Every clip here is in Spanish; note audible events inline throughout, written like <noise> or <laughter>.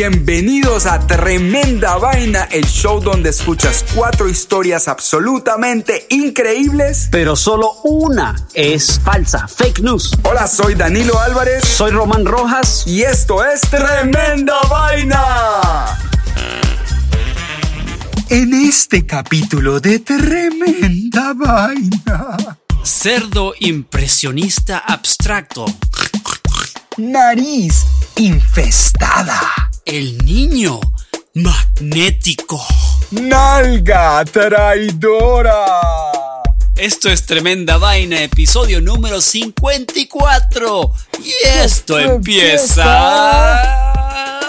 Bienvenidos a Tremenda Vaina, el show donde escuchas cuatro historias absolutamente increíbles. pero solo una es falsa, fake news. Hola, soy Danilo Álvarez Soy Román Rojas. y esto es Tremenda Vaina. En este capítulo de Tremenda Vaina, Cerdo impresionista abstracto. nariz infestada, El niño magnético. nalga traidora. Esto es Tremenda Vaina, episodio número 54. Y esto empieza...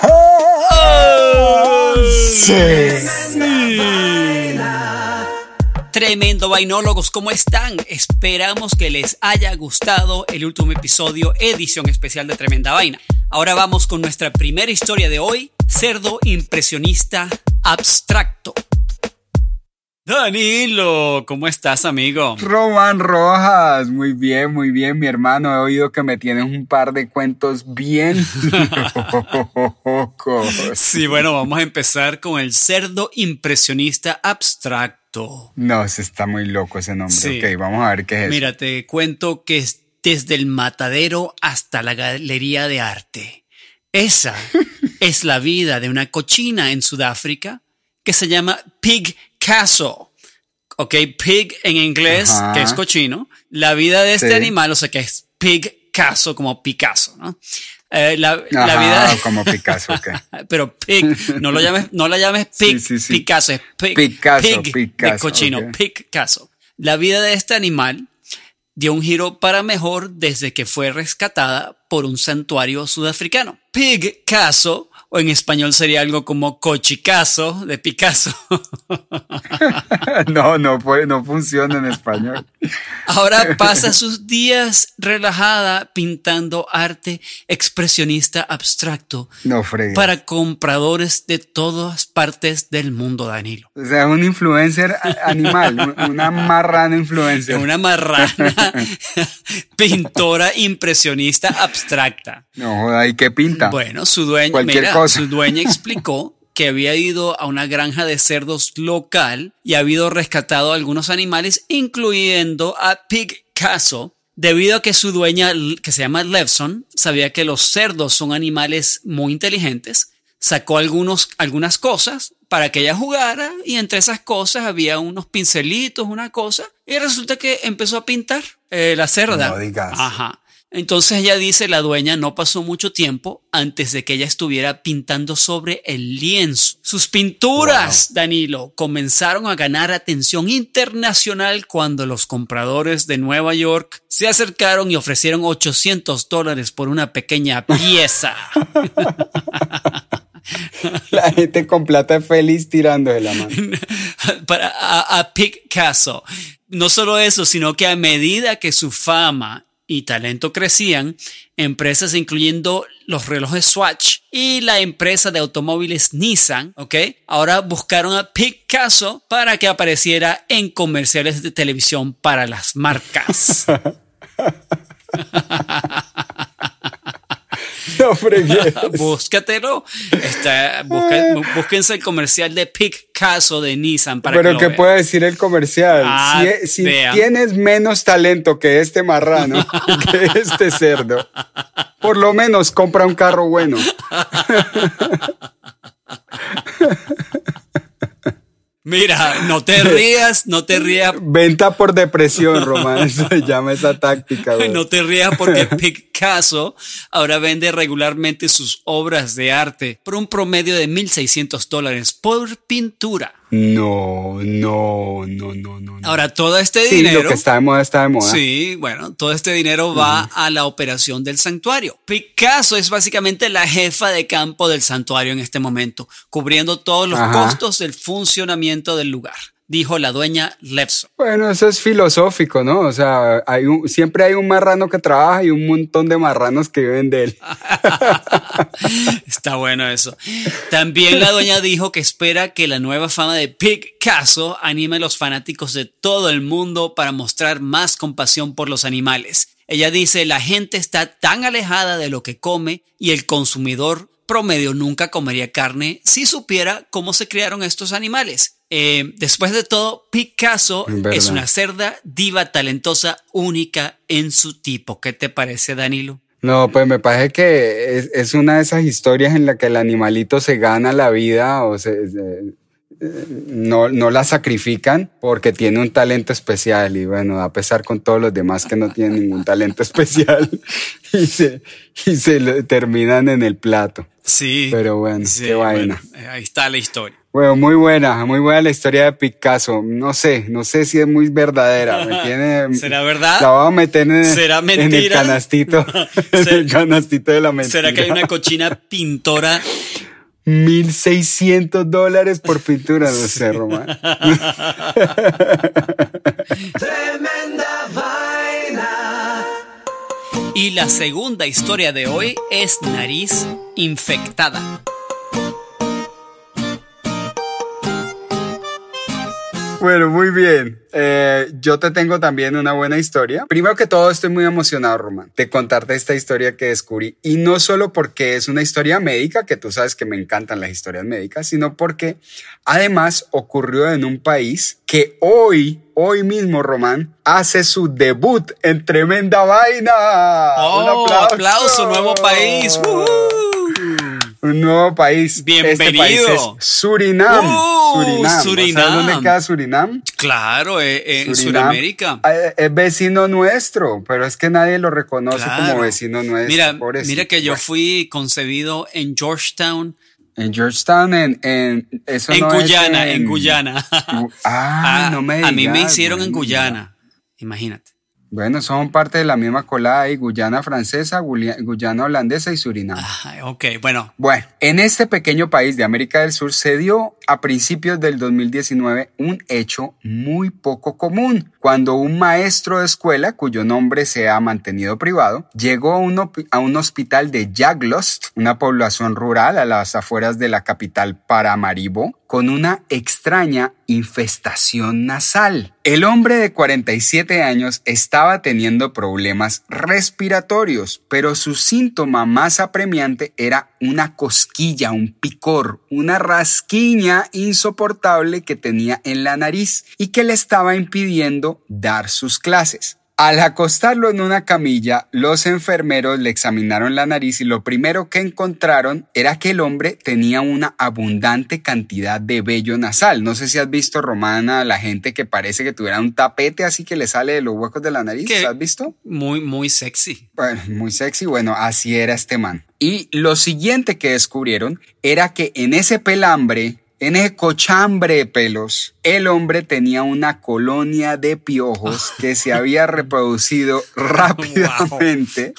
¡Oh, Tremendo vainólogos, ¿cómo están? Esperamos que les haya gustado el último episodio, edición especial de Tremenda Vaina. Ahora vamos con nuestra primera historia de hoy, cerdo impresionista abstracto. Danilo, ¿cómo estás, amigo? Román Rojas, muy bien, muy bien, mi hermano. He oído que me tienes un par de cuentos bien <laughs> locos. Sí, bueno, vamos a empezar con el cerdo impresionista abstracto. No, se está muy loco ese nombre. Sí. Ok, vamos a ver qué es. Mira, te cuento que es desde el matadero hasta la galería de arte. Esa <laughs> es la vida de una cochina en Sudáfrica que se llama Pig Castle. Ok, pig en inglés, Ajá. que es cochino. La vida de este Sí. animal, o sea, que es Pig Castle, como Picasso, ¿no? Eh, la, la Ajá, vida <laughs> como Picasso, ok. <laughs> pero pig, no lo llames, no la llames pig, Sí, sí, sí. Picasso, es pig, Picasso, pig de Picasso, cochino, ok. Picasso. La vida de este animal dio un giro para mejor desde que fue rescatada por un santuario sudafricano. Pig Caso, o en español sería algo como cochicazo de Picasso. <laughs> no, no, puede, no funciona en español. Ahora pasa sus días relajada pintando arte expresionista abstracto No para compradores de todas partes del mundo, Danilo. O sea, un influencer animal, un- una marrana influencer. Una marrana <laughs> pintora impresionista abstracta. No ¿y qué pinta? Bueno, su dueña, Cualquier mira, cosa. Su dueña explicó que había ido a una granja de cerdos local y ha habido rescatado algunos animales, incluyendo a Pig Castle, debido a que su dueña, que se llama Levson, sabía que los cerdos son animales muy inteligentes, sacó algunos, algunas cosas para que ella jugara y entre esas cosas había unos pincelitos, una cosa, y resulta que empezó a pintar eh, la cerda. No digas. Ajá. Entonces ella dice, la dueña no pasó mucho tiempo antes de que ella estuviera pintando sobre el lienzo. Sus pinturas, Danilo, comenzaron a ganar atención internacional cuando los compradores de Nueva York se acercaron y ofrecieron 800 dólares por una pequeña <laughs> pieza. La gente con plata es feliz tirando de la mano. <laughs> para a, a Picasso. No solo eso, sino que a medida que su fama y talento crecían, empresas incluyendo los relojes Swatch y la empresa de automóviles Nissan, ¿ok? Ahora buscaron a Picasso para que apareciera en comerciales de televisión para las marcas. <laughs> No fregues. <laughs> Búscatelo. Está, busca- bú- búsquense el comercial de Picasso de Nissan para que Pero ¿qué vean. puede decir el comercial? Ah, si si vea. tienes menos talento que este marrano, <laughs> que este cerdo, por lo menos compra un carro bueno. <laughs> Mira, no te <laughs> rías, no te rías, Venta por depresión, <laughs> Román. Se llama esa táctica. no te rías porque <laughs> Picasso ahora vende regularmente sus obras de arte por un promedio de 1.600 dólares por pintura. No, no, no, no, no. Ahora, todo este sí, dinero... lo que está de moda está de moda. Sí, bueno, todo este dinero va a la operación del santuario. Picasso es básicamente la jefa de campo del santuario en este momento, cubriendo todos los Ajá. costos del funcionamiento del lugar, dijo la dueña Lepso. Bueno, eso es filosófico, ¿no? O sea, hay un, siempre hay un marrano que trabaja y un montón de marranos que viven de él. <laughs> Está bueno eso. También la dueña dijo que espera que la nueva fama de Picasso anime a los fanáticos de todo el mundo para mostrar más compasión por los animales. Ella dice, la gente está tan alejada de lo que come y el consumidor promedio nunca comería carne si supiera cómo se criaron estos animales. Eh, después de todo, Picasso Verdad. es una cerda diva talentosa única en su tipo. ¿Qué te parece, Danilo? No, pues me parece que es, es una de esas historias en la que el animalito se gana la vida o se, se- eh, no, no la sacrifican porque tiene un talento especial y bueno, a pesar con todos los demás que no tienen ningún talento <laughs> especial y se, y se lo terminan en el plato. Sí. Pero bueno, qué vaina. bueno, eh, ahí está la historia. Bueno, muy buena, muy buena la historia de Picasso. No sé, no sé si es muy verdadera. Me <laughs> tiene, ¿Será verdad? La voy a meter en, ¿Será en el canastito, <laughs> en el canastito de la mentira. ¿Será que hay una cochina <laughs> pintora? 1600 dólares por pintura, no sé, Román. Tremenda vaina. Y la segunda historia de hoy es nariz infectada. Bueno, muy bien. Eh, yo te tengo también una buena historia. Primero que todo, estoy muy emocionado, Román, de contarte esta historia que descubrí. Y no solo porque es una historia médica, que tú sabes que me encantan las historias médicas, sino porque además ocurrió en un país que hoy, hoy mismo, Román, hace su debut en Tremenda Vaina. ¡Oh, Un aplauso, nuevo país! Un nuevo país. Bienvenido. Este país es Surinam. Uh, Surinam. Surinam. ¿Sabes dónde queda Surinam? Claro, eh, eh, en. Sudamérica. Eh, Es vecino nuestro, pero es que nadie lo reconoce Claro. como vecino nuestro. Mira, pobrecito. mira que yo fui concebido en Georgetown, En Georgetown, en, en eso en no es Guyana, en, en Guyana. Gu- <laughs> Ah, no me a mí me digas, hicieron en. Guyana, imagínate. Bueno, son parte de la misma colada ahí, Guyana francesa, Guyana holandesa y Surinam. Ay, ok, bueno, Bueno, en este pequeño país de América del Sur se dio a principios del 2019 un hecho muy poco común, cuando un maestro de escuela, cuyo nombre se ha mantenido privado, llegó a un, hospital de Jaglost, una población rural a las afueras de la capital Paramaribo, con una extraña infestación nasal. El hombre de 47 años estaba teniendo problemas respiratorios, pero su síntoma más apremiante era una cosquilla, un picor, una rasquiña insoportable que tenía en la nariz y que le estaba impidiendo dar sus clases. Al acostarlo en una camilla, los enfermeros le examinaron la nariz y lo primero que encontraron era que el hombre tenía una abundante cantidad de vello nasal. No sé si has visto, Romana, la gente que parece que tuviera un tapete así que le sale de los huecos de la nariz. ¿Qué? ¿Has visto? muy, muy sexy. Bueno, muy sexy. Bueno, así era este man. Y lo siguiente que descubrieron era que en ese pelambre, en ese cochambre de pelos, el hombre tenía una colonia de piojos que se <laughs> había reproducido rápidamente.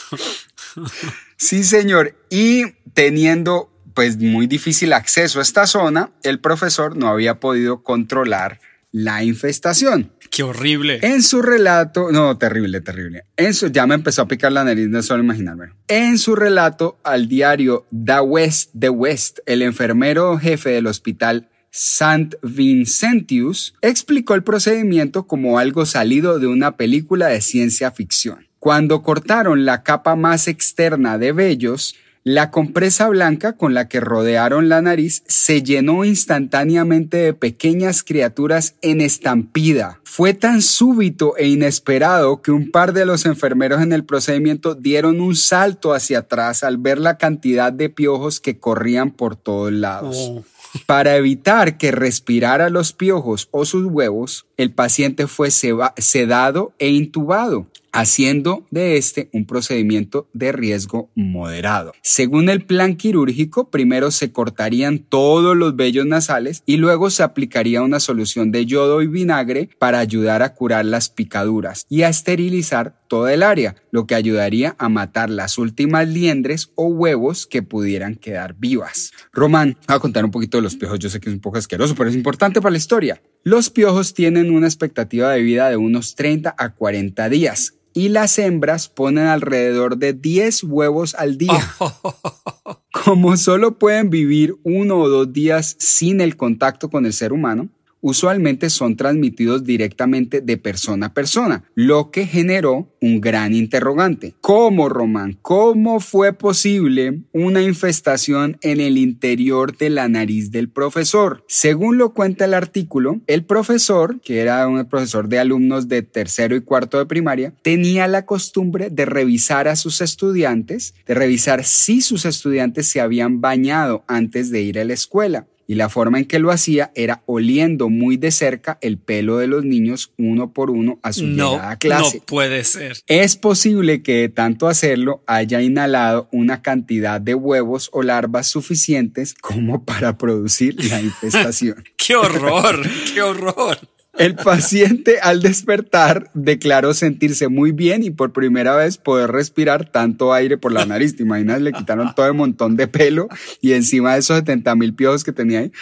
Sí, señor. Y teniendo pues muy difícil acceso a esta zona, el profesor no había podido controlar la infestación. Qué horrible. En su relato, no, terrible, terrible. En su, ya me empezó a picar la nariz, no solo imaginarme. En su relato al diario The West, The West, el enfermero jefe del hospital St. Vincentius explicó el procedimiento como algo salido de una película de ciencia ficción. Cuando cortaron la capa más externa de vellos, La compresa blanca con la que rodearon la nariz se llenó instantáneamente de pequeñas criaturas en estampida. Fue tan súbito e inesperado que un par de los enfermeros en el procedimiento dieron un salto hacia atrás al ver la cantidad de piojos que corrían por todos lados. Oh. Para evitar que respirara los piojos o sus huevos, el paciente fue sedado e intubado, haciendo de este un procedimiento de riesgo moderado. Según el plan quirúrgico, primero se cortarían todos los vellos nasales y luego se aplicaría una solución de yodo y vinagre para ayudar a curar las picaduras y a esterilizar toda el área, lo que ayudaría a matar las últimas liendres o huevos que pudieran quedar vivas. Román, voy a contar un poquito de los piojos, yo sé que es un poco asqueroso, pero es importante para la historia. Los piojos tienen una expectativa de vida de unos 30 a 40 días y las hembras ponen alrededor de 10 huevos al día. <laughs> Como solo pueden vivir uno o dos días sin el contacto con el ser humano, usualmente son transmitidos directamente de persona a persona, lo que generó un gran interrogante. ¿Cómo, Román? ¿Cómo fue posible una infestación en el interior de la nariz del profesor? Según lo cuenta el artículo, el profesor, que era un profesor de alumnos de tercero y cuarto de primaria, tenía la costumbre de revisar a sus estudiantes, de revisar si sus estudiantes se habían bañado antes de ir a la escuela. Y la forma en que lo hacía era oliendo muy de cerca el pelo de los niños uno por uno a su No, llegada a clase. no puede ser. Es posible que de tanto hacerlo haya inhalado una cantidad de huevos o larvas suficientes como para producir la <laughs> infestación. ¡Qué horror! ¡Qué horror! El paciente al despertar declaró sentirse muy bien y por primera vez poder respirar tanto aire por la nariz. ¿Te imaginas? Le quitaron todo el montón de pelo y encima de esos 70 mil piojos que tenía ahí.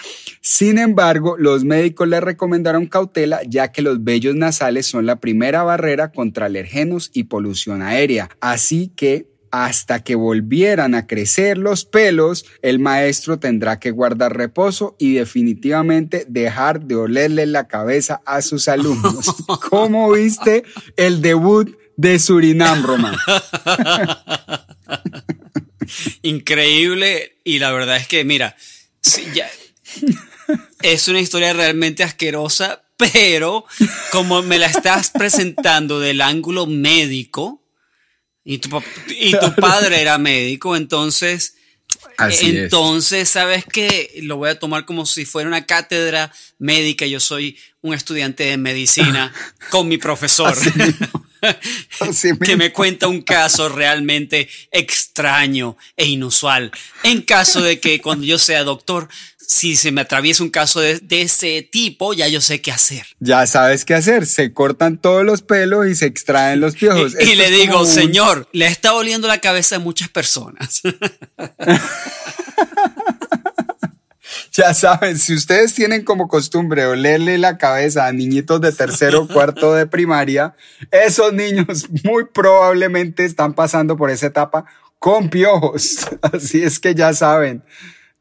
Sin embargo, los médicos le recomendaron cautela ya que los vellos nasales son la primera barrera contra alergenos y polución aérea. Así que hasta que volvieran a crecer los pelos, el maestro tendrá que guardar reposo y definitivamente dejar de olerle la cabeza a sus alumnos. <laughs> ¿Cómo viste el debut de Surinam, Román? <laughs> Increíble. Y la verdad es que, mira, sí, ya- es una historia realmente asquerosa, pero como me la estás presentando del ángulo médico, y tu, y <laughs> tu padre era médico, entonces... Así es. Entonces, ¿sabes qué? Lo voy a tomar como si fuera una cátedra médica. Yo soy un estudiante de medicina <laughs> con mi profesor. Así <laughs> que mismo. me cuenta un caso realmente extraño e inusual. En caso de que cuando yo sea doctor, si se me atraviesa un caso de, de ese tipo, ya yo sé qué hacer. Ya sabes qué hacer. Se cortan todos los pelos y se extraen los piojos. Y, le digo, un- señor, le está oliendo la cabeza a muchas personas. <laughs> Ya saben, si ustedes tienen como costumbre olerle la cabeza a niñitos de tercero o cuarto de primaria, esos niños muy probablemente están pasando por esa etapa con piojos. <laughs> Así es que ya saben,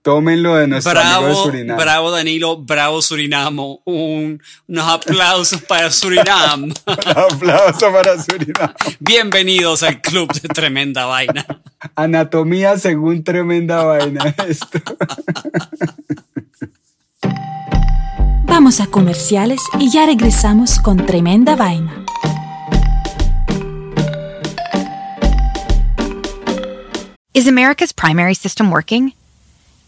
tómenlo de nuestro amigo de bravo, Surinam. bravo Danilo, bravo Surinamo. Un- unos aplausos para Surinam. Un <laughs> aplauso para Surinam. Bienvenidos al club de Tremenda Vaina. Anatomía según tremenda vaina <laughs> esto. Vamos a comerciales y ya regresamos con tremenda vaina. Is America's primary system working?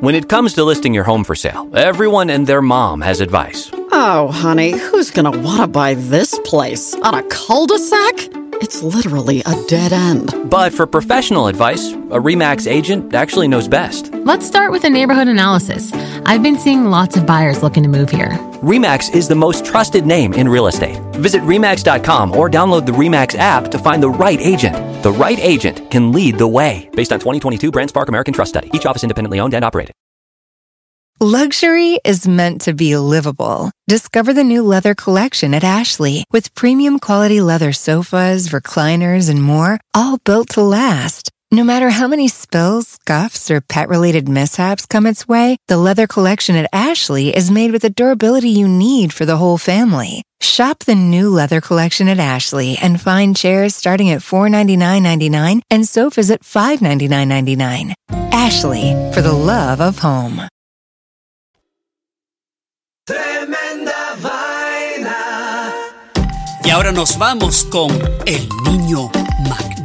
When it comes to listing your home for sale, everyone and their mom has advice. Oh, honey, who's gonna wanna buy this place? On a cul de sac? It's literally a dead end. But for professional advice, a REMAX agent actually knows best. Let's start with a neighborhood analysis. I've been seeing lots of buyers looking to move here. REMAX is the most trusted name in real estate. Visit REMAX.com or download the REMAX app to find the right agent. The right agent can lead the way. Based on 2022 Brand Spark American Trust Study. Each office independently owned and operated. Luxury is meant to be livable. Discover the new leather collection at Ashley with premium quality leather sofas, recliners, and more, all built to last. No matter how many spills, scuffs, or pet related mishaps come its way, the leather collection at Ashley is made with the durability you need for the whole family. Shop the new leather collection at Ashley and find chairs starting at $499.99 and sofas at $599.99. Ashley, for the love of home. Tremenda vaina. Y ahora nos vamos con el niño magnético.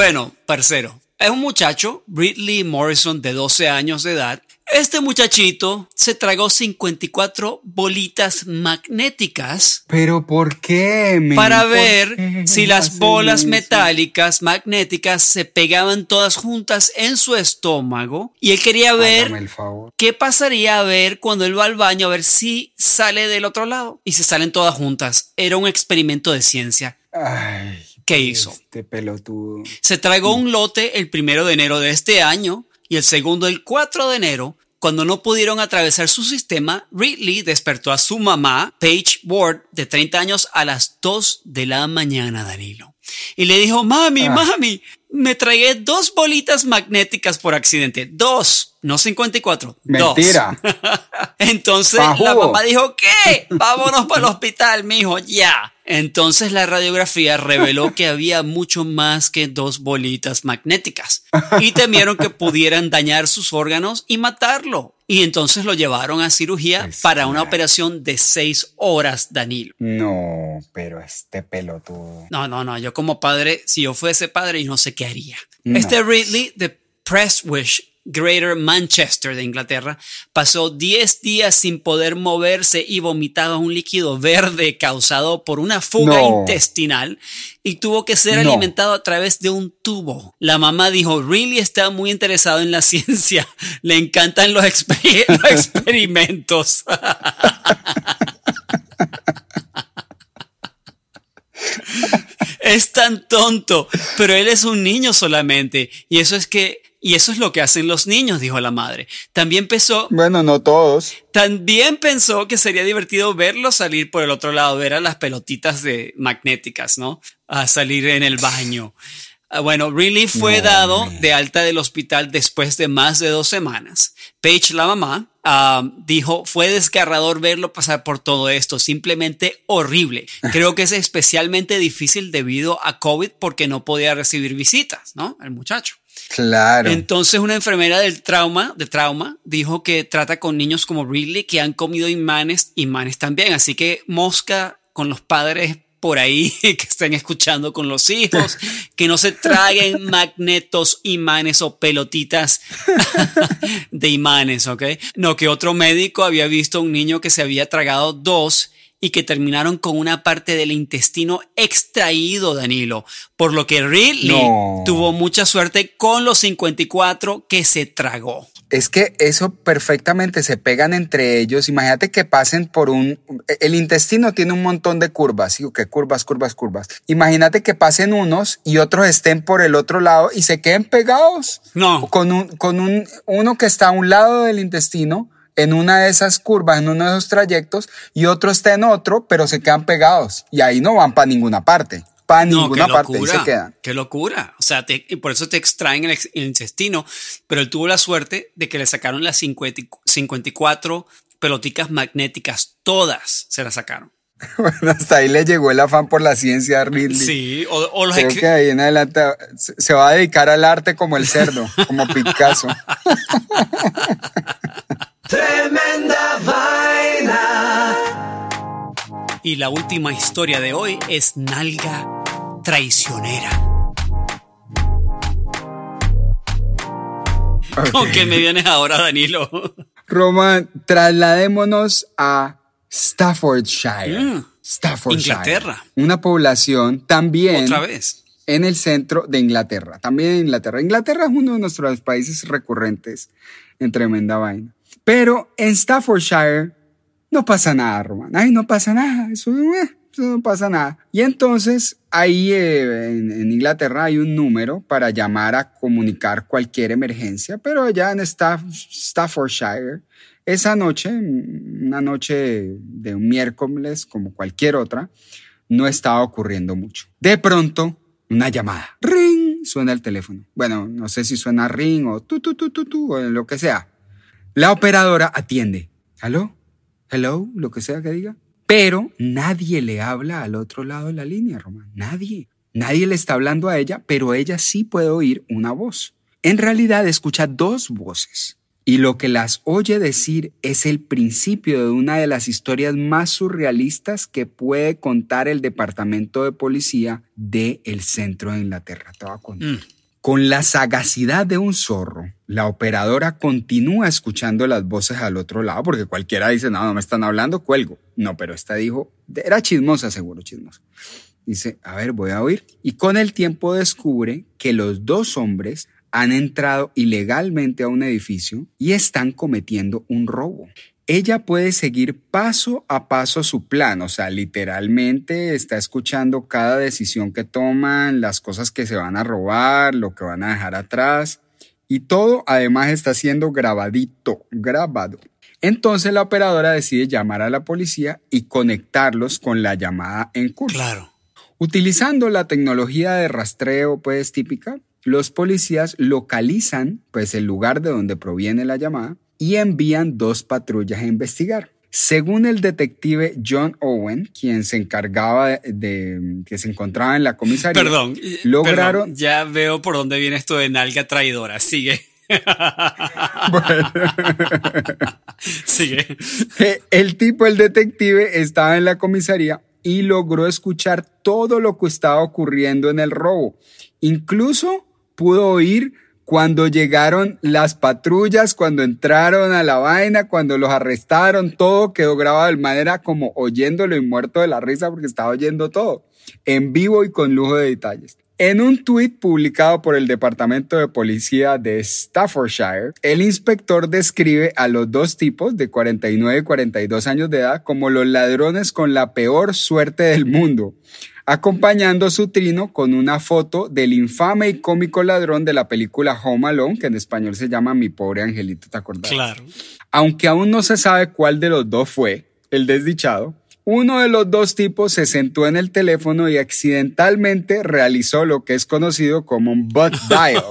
Bueno, parcero, es un muchacho, Ridley Morrison, de 12 años de edad. Este muchachito se tragó 54 bolitas magnéticas Pero ¿por qué? men? para ¿Por ver <laughs> qué si las bolas eso? metálicas magnéticas se pegaban todas juntas en su estómago y él quería ver el favor. qué pasaría a ver cuando él va al baño a ver si sale del otro lado y se salen todas juntas. Era un experimento de ciencia. Ay, ¿Qué hizo? este pelotudo. Se tragó un lote el primero de enero de este año y el segundo el 4 de enero. Cuando no pudieron atravesar su sistema, Ridley despertó a su mamá, Paige Ward, de 30 años, a las 2 de la mañana, Danilo. Y le dijo, mami, Ah. mami, me tragué dos bolitas magnéticas por accidente. Dos, no 54. dos". Mentira. <laughs> Entonces Pa' la mamá dijo, ¿qué? <laughs> Vámonos para el hospital, mijo, ya. Entonces la radiografía reveló que había mucho más que dos bolitas magnéticas y temieron que pudieran dañar sus órganos y matarlo. Y entonces lo llevaron a cirugía para una operación de seis horas, Danilo. No, pero este pelotudo. No, no, no, yo como padre, si yo fuese padre, yo no sé qué haría. No. Este Ridley de Prestwick, Greater Manchester de Inglaterra, pasó 10 días sin poder moverse y vomitaba un líquido verde causado por una fuga No. intestinal y tuvo que ser No. alimentado a través de un tubo. La mamá dijo, Ridley está muy interesado en la <laughs> ciencia, le encantan los, exper- <laughs> los experimentos. <laughs> es tan tonto, pero él es un niño solamente. Y eso es que, y eso es lo que hacen los niños, dijo la madre. También pensó, Bueno, no todos. también pensó que sería divertido verlo salir por el otro lado, ver a las pelotitas de magnéticas, ¿no? A salir en el baño. Ah, Bueno, Ridley fue No, dado man. de alta del hospital después de más de dos semanas. Paige, la mamá, ah, dijo, fue desgarrador verlo pasar por todo esto, simplemente horrible. Creo que es especialmente difícil debido a COVID porque no podía recibir visitas, ¿no? El muchacho. Claro. Entonces una enfermera del trauma, de trauma, dijo que trata con niños como Ridley que han comido imanes, imanes también. Así que mosca con los padres por ahí <laughs> que estén escuchando con los hijos, <laughs> que no se traguen magnetos, imanes o pelotitas <laughs> de imanes, ¿ok? No, que otro médico había visto a un niño que se había tragado dos y que terminaron con una parte del intestino extraído, Danilo. Por lo que Ridley No. tuvo mucha suerte con los 54 que se tragó. Es que eso perfectamente se pegan entre ellos. Imagínate que pasen por un... El intestino tiene un montón de curvas, ¿sí? que curvas, curvas, curvas. Imagínate que pasen unos y otros estén por el otro lado y se queden pegados. No. Con, un, con un, uno que está a un lado del intestino, en una de esas curvas, en uno de esos trayectos, y otro está en otro, pero se quedan pegados. Y ahí no van para ninguna parte. Para No, ninguna qué parte, locura. se quedan. Qué locura. O sea, te- y por eso te extraen el, el intestino. Pero él tuvo la suerte de que le sacaron las 50 y- 54 peloticas magnéticas. Todas se las sacaron. <laughs> Bueno, hasta ahí le llegó el afán por la ciencia a Ridley. Sí, o, o los Creo que ahí en adelante se va a dedicar al arte como el cerdo, como <laughs> Picasso. <laughs> Tremenda vaina. Y la última historia de hoy es Nalga Traicionera. Okay. ¿Con qué me vienes ahora, Danilo? Román, trasladémonos a Staffordshire. Mm. Staffordshire. Inglaterra. Una población también. Otra vez. En el centro de Inglaterra. También en Inglaterra. Inglaterra es uno de nuestros países recurrentes en tremenda vaina. Pero en Staffordshire no pasa nada, Román. Ay, no pasa nada. Eso, eh, no pasa nada. Y entonces ahí eh, en, Inglaterra hay un número para llamar a comunicar cualquier emergencia, pero allá en Staff- Staffordshire, esa noche, una noche de un miércoles como cualquier otra, no estaba ocurriendo mucho. De pronto, una llamada. Ring, suena el teléfono. Bueno, no sé si suena ring o tu, tu, tu, tu, tu, o lo que sea. La operadora atiende. ¿Aló? ¿Hello? Lo que sea que diga. Pero nadie le habla al otro lado de la línea, Román. Nadie. Nadie le está hablando a ella, pero ella sí puede oír una voz. En realidad escucha dos voces. Y lo que las oye decir es el principio de una de las historias más surrealistas que puede contar el departamento de policía del el centro de Inglaterra. Te voy. Con la sagacidad de un zorro, la operadora continúa escuchando las voces al otro lado, porque cualquiera dice, no, no me están hablando, cuelgo. No, pero esta dijo, era chismosa, seguro, chismosa. Dice, a ver, voy a oír. Y con el tiempo descubre que los dos hombres han entrado ilegalmente a un edificio y están cometiendo un robo. Ella puede seguir paso a paso su plan, o sea, literalmente está escuchando cada decisión que toman, las cosas que se van a robar, lo que van a dejar atrás, y todo además está siendo grabadito, grabado. Entonces la operadora decide llamar a la policía y conectarlos con la llamada en curso. Claro. Utilizando la tecnología de rastreo pues típica, los policías localizan pues el lugar de donde proviene la llamada y envían dos patrullas a investigar. Según el detective John Owen, quien se encargaba de, de- que se encontraba en la comisaría, Perdón. eh, lograron perdón, ya veo por dónde viene esto de nalga traidora. Sigue. <laughs> Sigue. Eh, El tipo, el detective, estaba en la comisaría y logró escuchar todo lo que estaba ocurriendo en el robo. Incluso pudo oír cuando llegaron las patrullas, cuando entraron a la vaina, cuando los arrestaron, todo quedó grabado de manera como oyéndolo y muerto de la risa porque estaba oyendo todo, en vivo y con lujo de detalles. En un tuit publicado por el Departamento de Policía de Staffordshire, el inspector describe a los dos tipos de 49 y 42 años de edad como los ladrones con la peor suerte del mundo, acompañando su trino con una foto del infame y cómico ladrón de la película Home Alone, que en español se llama Mi pobre angelito, ¿te acordás? Claro. Aunque aún no se sabe cuál de los dos fue el desdichado, uno de los dos tipos se sentó en el teléfono y accidentalmente realizó lo que es conocido como un butt <laughs> dial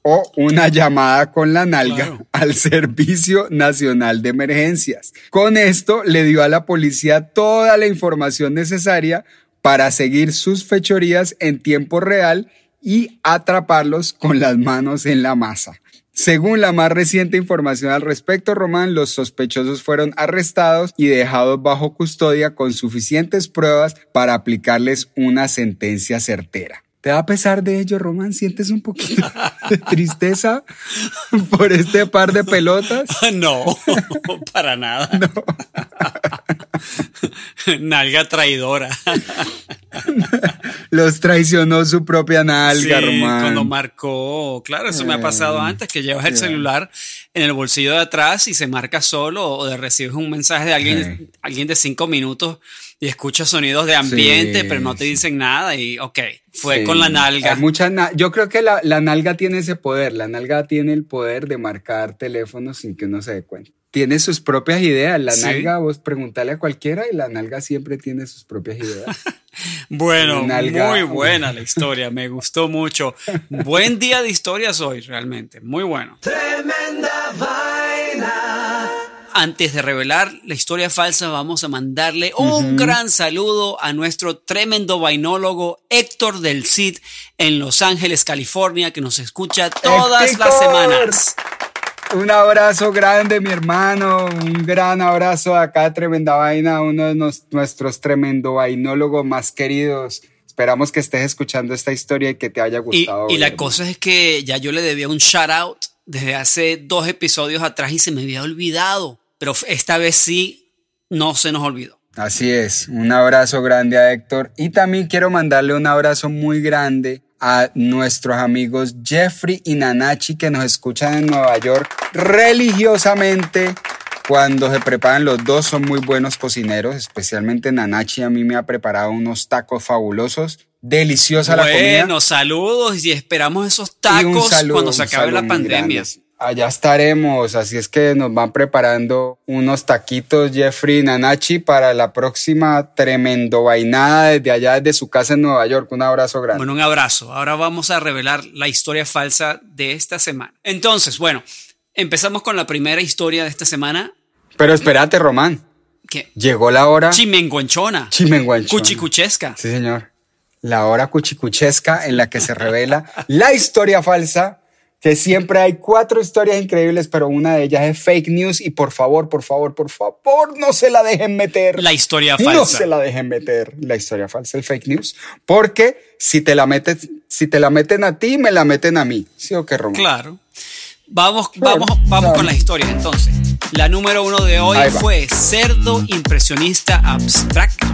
o una llamada con la nalga Claro. al Servicio Nacional de Emergencias. Con esto le dio a la policía toda la información necesaria para seguir sus fechorías en tiempo real y atraparlos con las manos en la masa. Según la más reciente información al respecto, Román, los sospechosos fueron arrestados y dejados bajo custodia con suficientes pruebas para aplicarles una sentencia certera. ¿Te da pesar de ello, Román? ¿Sientes un poquito <laughs> de tristeza por este par de pelotas? <laughs> No, <laughs> para nada. Nalga traidora. Los traicionó su propia nalga, Sí, Román. cuando marcó, claro, eso me ha pasado Eh, antes, que llevas el yeah. celular en el bolsillo de atrás y se marca solo o de recibes un mensaje de alguien, alguien de cinco minutos y escuchas sonidos de ambiente, Sí, pero no te sí. dicen nada y ok, fue Sí, con la nalga. na- Yo creo que la, la nalga tiene ese poder. La nalga tiene el poder de marcar teléfonos sin que uno se dé cuenta. Tiene sus propias ideas. La Sí. nalga, vos preguntarle a cualquiera y la nalga siempre tiene sus propias ideas. <laughs> Bueno, Nalga. muy buena la historia, me gustó mucho. Buen día de historias hoy, realmente, muy bueno. Tremenda vaina. Antes de revelar la historia falsa, vamos a mandarle un gran saludo a nuestro tremendo vainólogo Héctor del Cid en Los Ángeles, California, que nos escucha todas las semanas. Un abrazo grande, mi hermano. Un gran abrazo acá, Tremenda Vaina, uno de nos- nuestros tremendo vainólogos más queridos. Esperamos que estés escuchando esta historia y que te haya Y, gustado. y la hermano. cosa es que ya yo le debía un shout out desde hace dos episodios atrás y se me había olvidado. Pero esta vez sí, no se nos olvidó. Así es, un abrazo grande a Héctor y también quiero mandarle un abrazo muy grande a nuestros amigos Jeffrey y Nanachi que nos escuchan en Nueva York religiosamente cuando se preparan los dos son muy buenos cocineros, especialmente Nanachi a mí me ha preparado unos tacos fabulosos. Deliciosa la comida. Bueno, saludos y esperamos esos tacos cuando se acabe la pandemia. Allá estaremos, así es que nos van preparando unos taquitos Jeffrey Nanachi para la próxima tremendo vainada desde allá, desde su casa en Nueva York. Un abrazo grande. Bueno, un abrazo. Ahora vamos a revelar la historia falsa de esta semana. Entonces, bueno, empezamos con la primera historia de esta semana. Pero espérate, Román. ¿Qué? Llegó la hora. Chimenguanchona. Chimenguanchona. Cuchicuchesca. Sí, señor. La hora cuchicuchesca en la que se revela la historia falsa que siempre hay cuatro historias increíbles, pero una de ellas es fake news y por favor, por favor, por favor, no se la dejen meter. La historia falsa. No se la dejen meter, la historia falsa, el fake news, porque si te la metes, si te la meten a ti, me la meten a mí. ¿Sí o qué, Román? Claro. Vamos, vamos, vamos con las historias entonces. La número uno de hoy fue Cerdo Impresionista Abstracto.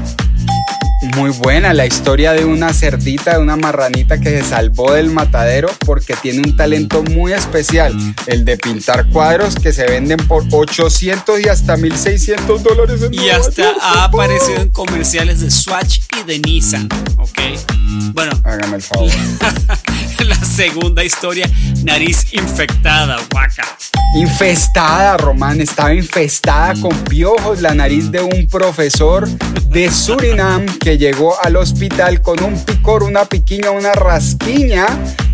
Muy buena la historia de una cerdita, de una marranita que se salvó del matadero porque tiene un talento muy especial, el de pintar cuadros que se venden por 800 y hasta 1600 dólares. En y hasta ha aparecido en comerciales de Swatch y de Nissan, ¿ok? Bueno, hágame el favor. <laughs> <laughs> la segunda historia, nariz infectada, guaca. Infestada, Román, estaba infestada con piojos la nariz de un profesor de Surinam que llegó al hospital con un picor, una piquiña, una rasquiña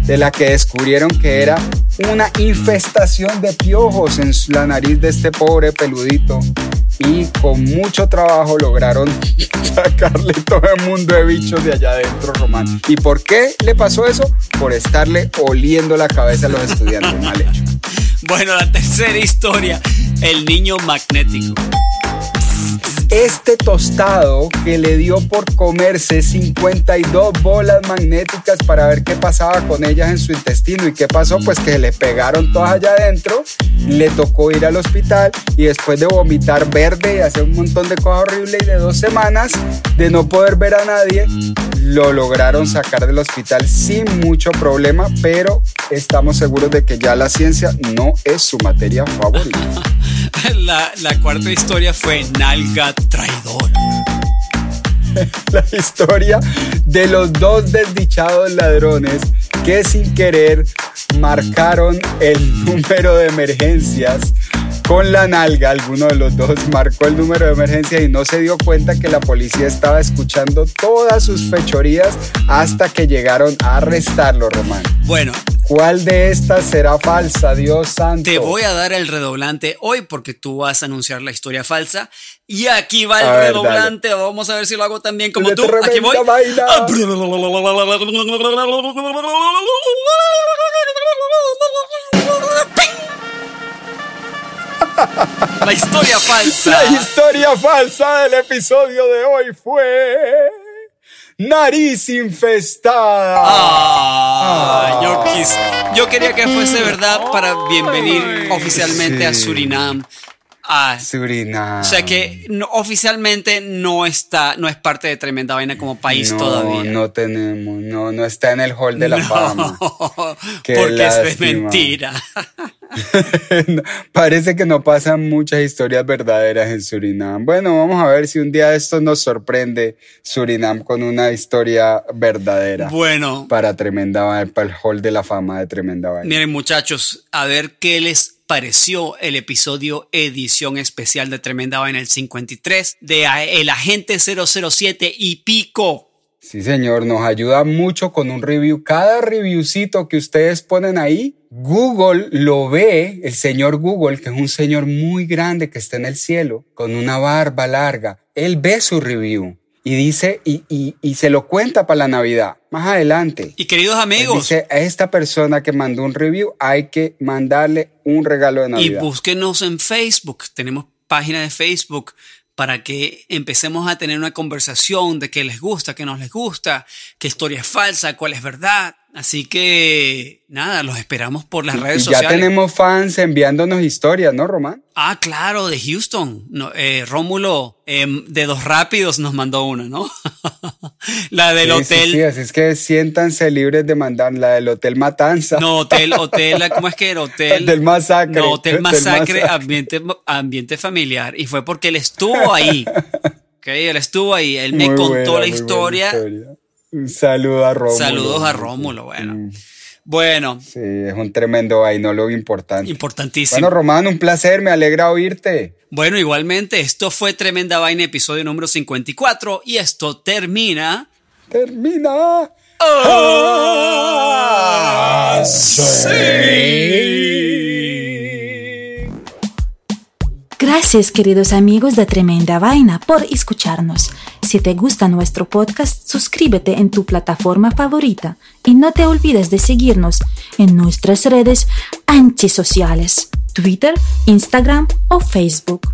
de la que descubrieron que era una infestación de piojos en la nariz de este pobre peludito. Y con mucho trabajo lograron <laughs> sacarle todo el mundo de bichos de allá adentro, Román. ¿Y por qué le pasó eso? Por estarle oliendo la cabeza a los estudiantes. Mal. Bueno, la tercera historia, el niño magnético. Este tostado que le dio por comerse 52 bolas magnéticas para ver qué pasaba con ellas en su intestino y qué pasó, pues que le pegaron todas allá adentro, le tocó ir al hospital y después de vomitar verde y hacer un montón de cosas horribles y de dos semanas de no poder ver a nadie, lo lograron sacar del hospital sin mucho problema, pero estamos seguros de que ya la ciencia no es su materia favorita. <laughs> La, la cuarta historia fue Nalga Traidor. <laughs> La historia de los dos desdichados ladrones que sin querer marcaron el <laughs> número de emergencias con la nalga. Alguno de los dos marcó el número de emergencia y no se dio cuenta que la policía estaba escuchando todas sus fechorías hasta que llegaron a arrestarlo, Román. Bueno. ¿Cuál de estas será falsa, Dios santo? Te voy a dar el redoblante hoy porque tú vas a anunciar la historia falsa. Y aquí va el redoblante. Vamos a ver si lo hago también como tú. Aquí voy. La historia falsa. La historia falsa del episodio de hoy fue. Nariz infestada. Ah, Yo, quis, yo quería que fuese verdad para bienvenir oficialmente a Surinam. Ah, Surinam. O sea que oficialmente no está, no es parte de Tremenda Vaina como país todavía. No tenemos, no, no está en el hall de la fama. <laughs> porque es mentira. <laughs> Parece que no pasan muchas historias verdaderas en Surinam. Bueno, vamos a ver si un día esto nos sorprende Surinam con una historia verdadera. Bueno. Para Tremenda para el hall de la fama de Tremenda Vaina. Miren, muchachos, a ver qué les pareció el episodio edición especial de Tremenda Vaina el 53 de El Agente 007 y Pico. Sí, señor, nos ayuda mucho con un review. Cada reviewcito que ustedes ponen ahí, Google lo ve, el señor Google, que es un señor muy grande que está en el cielo, con una barba larga. Él ve su review y dice, y, y, y se lo cuenta para la Navidad, más adelante. Y queridos amigos. dice, a esta persona que mandó un review hay que mandarle un regalo de Navidad. Y búsquenos en Facebook, tenemos página de Facebook para que empecemos a tener una conversación de qué les gusta, qué no les gusta, qué historia es falsa, cuál es verdad. Así que nada, los esperamos por las redes y ya sociales. tenemos fans enviándonos historias, ¿no, Román? Ah, claro, de Houston. No, eh, Rómulo em, de Dos Rápidos nos mandó una, ¿no? <laughs> la del Sí, hotel. Sí, sí, así es que siéntanse libres de mandar la del Hotel Matanza. No, hotel, hotel, ¿cómo es que era? Hotel. Del masacre. No, hotel masacre, masacre. ambiente, ambiente familiar. Y fue porque él estuvo ahí. <laughs> ok, él estuvo ahí. Él me Muy contó buena, la historia. Un saludo a Rómulo. Saludos a Rómulo, bueno. Bueno, Sí, es un tremendo vainólogo importante. importantísimo. Bueno, Román, un placer, me alegra oírte. Bueno, igualmente, esto fue Tremenda Vaina, episodio número 54, y esto termina. Termina. Ah, Gracias queridos amigos de Tremenda Vaina por escucharnos. Si te gusta nuestro podcast, suscríbete en tu plataforma favorita y no te olvides de seguirnos en nuestras redes antisociales, Twitter, Instagram o Facebook.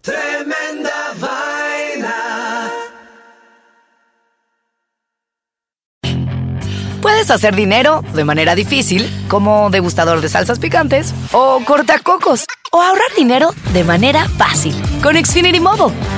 Tremenda vaina. Puedes hacer dinero de manera difícil, como degustador de salsas picantes, o cortacocos, o ahorrar dinero de manera fácil con Xfinity Mobile.